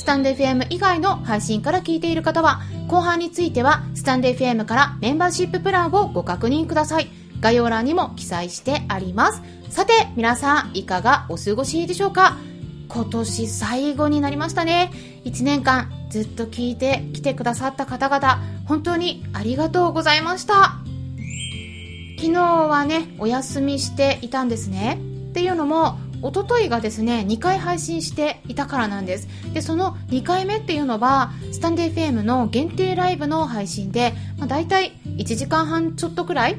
スタンド FM 以外の配信から聞いている方は、後半については、スタンド FM からメンバーシッププランをご確認ください。概要欄にも記載してあります。さて、皆さん、いかがお過ごしでしょうか？今年最後になりましたね。1年間ずっと聞いてきてくださった方々、本当にありがとうございました。昨日はね、お休みしていたんですね。っていうのも、一昨日がですね2回配信していたからなんです。でその2回目っていうのはスタンデー FM の限定ライブの配信で、まあ、大体1時間半ちょっとくらい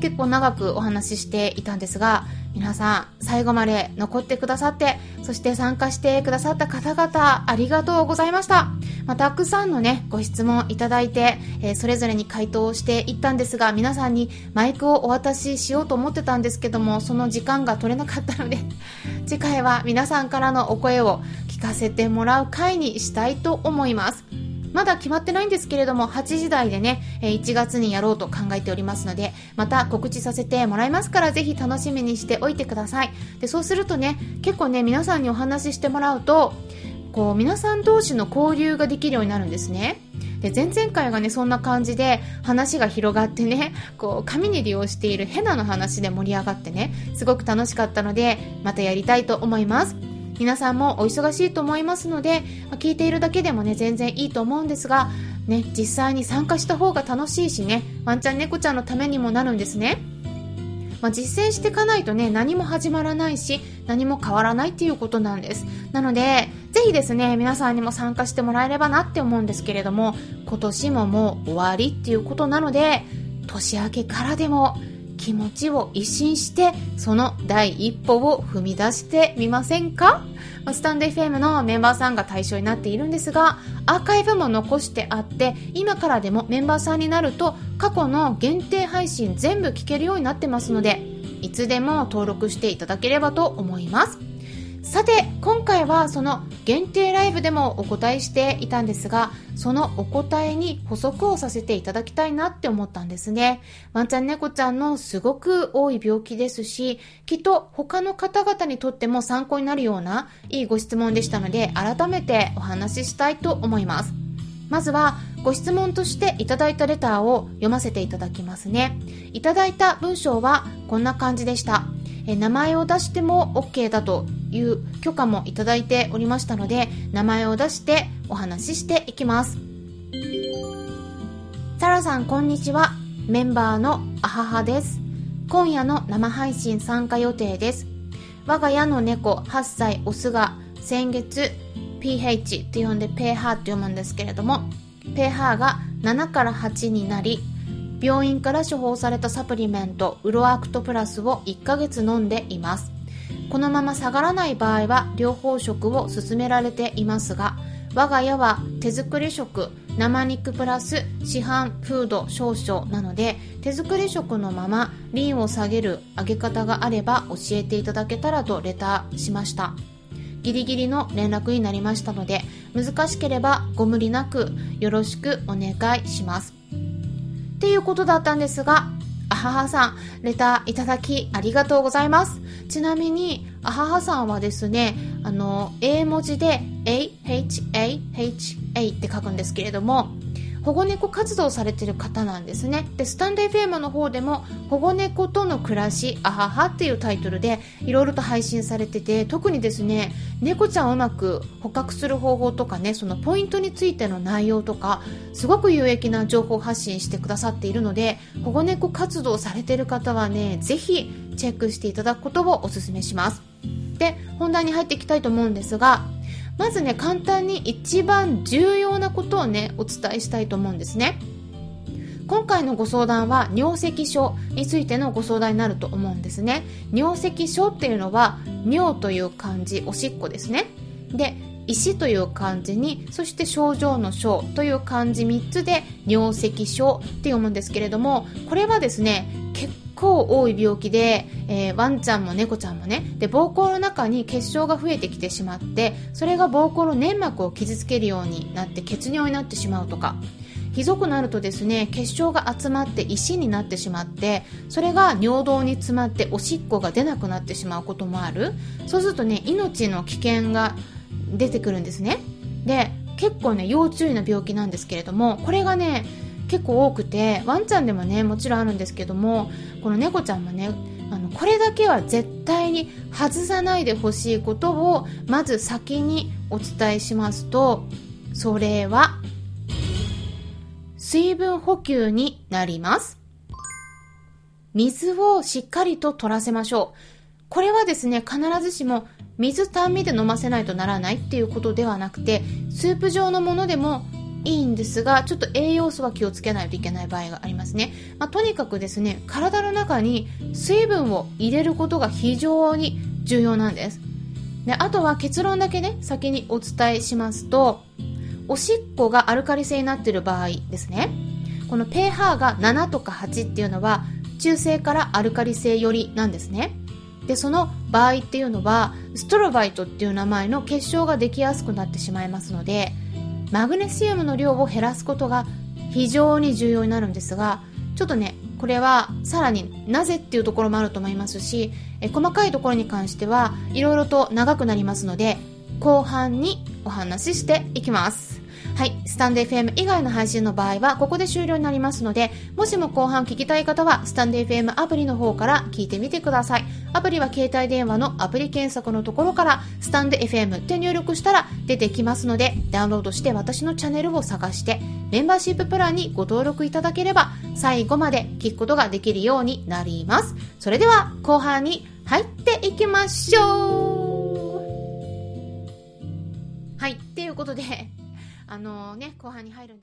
結構長くお話ししていたんですが皆さん最後まで残ってくださってそして参加してくださった方々ありがとうございました、まあ、たくさんのねご質問いただいて、えー、それぞれに回答していったんですが皆さんにマイクをお渡ししようと思ってたんですけどもその時間が取れなかったので次回は皆さんからのお声を聞かせてもらう回にしたいと思います。まだ決まってないんですけれども、8時台でね、1月にやろうと考えておりますので、また告知させてもらいますから、ぜひ楽しみにしておいてください。で、そうするとね、結構ね、皆さんにお話ししてもらうと、こう、皆さん同士の交流ができるようになるんですね。で、前々回がね、そんな感じで話が広がってね、こう、紙に利用しているヘナの話で盛り上がってね、すごく楽しかったので、またやりたいと思います。皆さんもお忙しいと思いますので、ま聞いているだけでもね、全然いいと思うんですが、ね、実際に参加した方が楽しいしね、ワンちゃん猫ちゃんのためにもなるんですね。まあ、実践していかないとね、何も始まらないし、何も変わらないっていうことなんです。なので、ぜひですね、皆さんにも参加してもらえればなって思うんですけれども、今年ももう終わりっていうことなので、年明けからでも気持ちを一新してその第一歩を踏み出してみませんか？スタンド FM のメンバーさんが対象になっているんですがアーカイブも残してあって今からでもメンバーさんになると過去の限定配信全部聞けるようになってますのでいつでも登録していただければと思います。さて今回はその限定ライブでもお答えしていたんですがそのお答えに補足をさせていただきたいなって思ったんですね。ワンちゃん猫ちゃんのすごく多い病気ですしきっと他の方々にとっても参考になるようないいご質問でしたので改めてお話ししたいと思います。まずはご質問としていただいたレターを読ませていただきますね。いただいた文章はこんな感じでした。え名前を出しても OK だという許可もいただいておりましたので名前を出してお話ししていきます。サラさんこんにちは。メンバーのあははです。今夜の生配信参加予定です。我が家の猫8歳オスが先月 pH って呼んで pH って読むんですけれども pH が7から8になり病院から処方されたサプリメントウロアクトプラスを1ヶ月飲んでいます。このまま下がらない場合は療法食を勧められていますが我が家は手作り食生肉プラス市販フード少々なので手作り食のままリンを下げる揚げ方があれば教えていただけたらとレターしました。ギリギリの連絡になりましたので難しければご無理なくよろしくお願いします。っていうことだったんですが、あははさん、レターいただきありがとうございます。ちなみに、あははさんはですね、あの、A 文字で AHAHA って書くんですけれども、保護猫活動されてる方なんですね。で、スタンド FM の方でも、保護猫との暮らし、あははっていうタイトルで、いろいろと配信されてて、特にですね、猫ちゃんをうまく捕獲する方法とかね、そのポイントについての内容とか、すごく有益な情報発信してくださっているので、保護猫活動されてる方はね、ぜひチェックしていただくことをお勧めします。で、本題に入っていきたいと思うんですが、まずね簡単に一番重要なことをねお伝えしたいと思うんですね。今回のご相談は尿石症についてのご相談になると思うんですね。尿石症っていうのは尿という漢字おしっこですね。で石という漢字に、そして症状の症という漢字3つで尿石症って読むんですけれども、これはですね、結構多い病気で、えー、ワンちゃんも猫ちゃんもね、で、膀胱の中に結晶が増えてきてしまって、それが膀胱の粘膜を傷つけるようになって血尿になってしまうとか、ひどくなるとですね結晶が集まって石になってしまってそれが尿道に詰まっておしっこが出なくなってしまうこともある。そうするとね命の危険が出てくるんですね。で結構ね要注意な病気なんですけれどもこれがね結構多くてワンちゃんでもねもちろんあるんですけどもこの猫ちゃんもねあのこれだけは絶対に外さないでほしいことをまず先にお伝えしますとそれは水分補給になります。水をしっかりと取らせましょう。これはですね、必ずしも水単味で飲ませないとならないっていうことではなくて、スープ状のものでもいいんですが、ちょっと栄養素は気をつけないといけない場合がありますね。まあ、とにかくですね、体の中に水分を入れることが非常に重要なんです。であとは結論だけね、先にお伝えしますと、おしっこがアルカリ性になっている場合ですね。この pH が7とか8っていうのは中性からアルカリ性寄りなんですね。で、その場合っていうのはストロバイトっていう名前の結晶ができやすくなってしまいますので、マグネシウムの量を減らすことが非常に重要になるんですが、ちょっとね、これはさらになぜっていうところもあると思いますし、え細かいところに関してはいろいろと長くなりますので、後半にお話ししていきます。はい。スタンド FM 以外の配信の場合は、ここで終了になりますので、もしも後半聞きたい方は、スタンド FM アプリの方から聞いてみてください。アプリは携帯電話のアプリ検索のところから、スタンド FM って入力したら出てきますので、ダウンロードして私のチャンネルを探して、メンバーシッププランにご登録いただければ、最後まで聞くことができるようになります。それでは、後半に入っていきましょうはい。ということで、あのね、後半に入るんです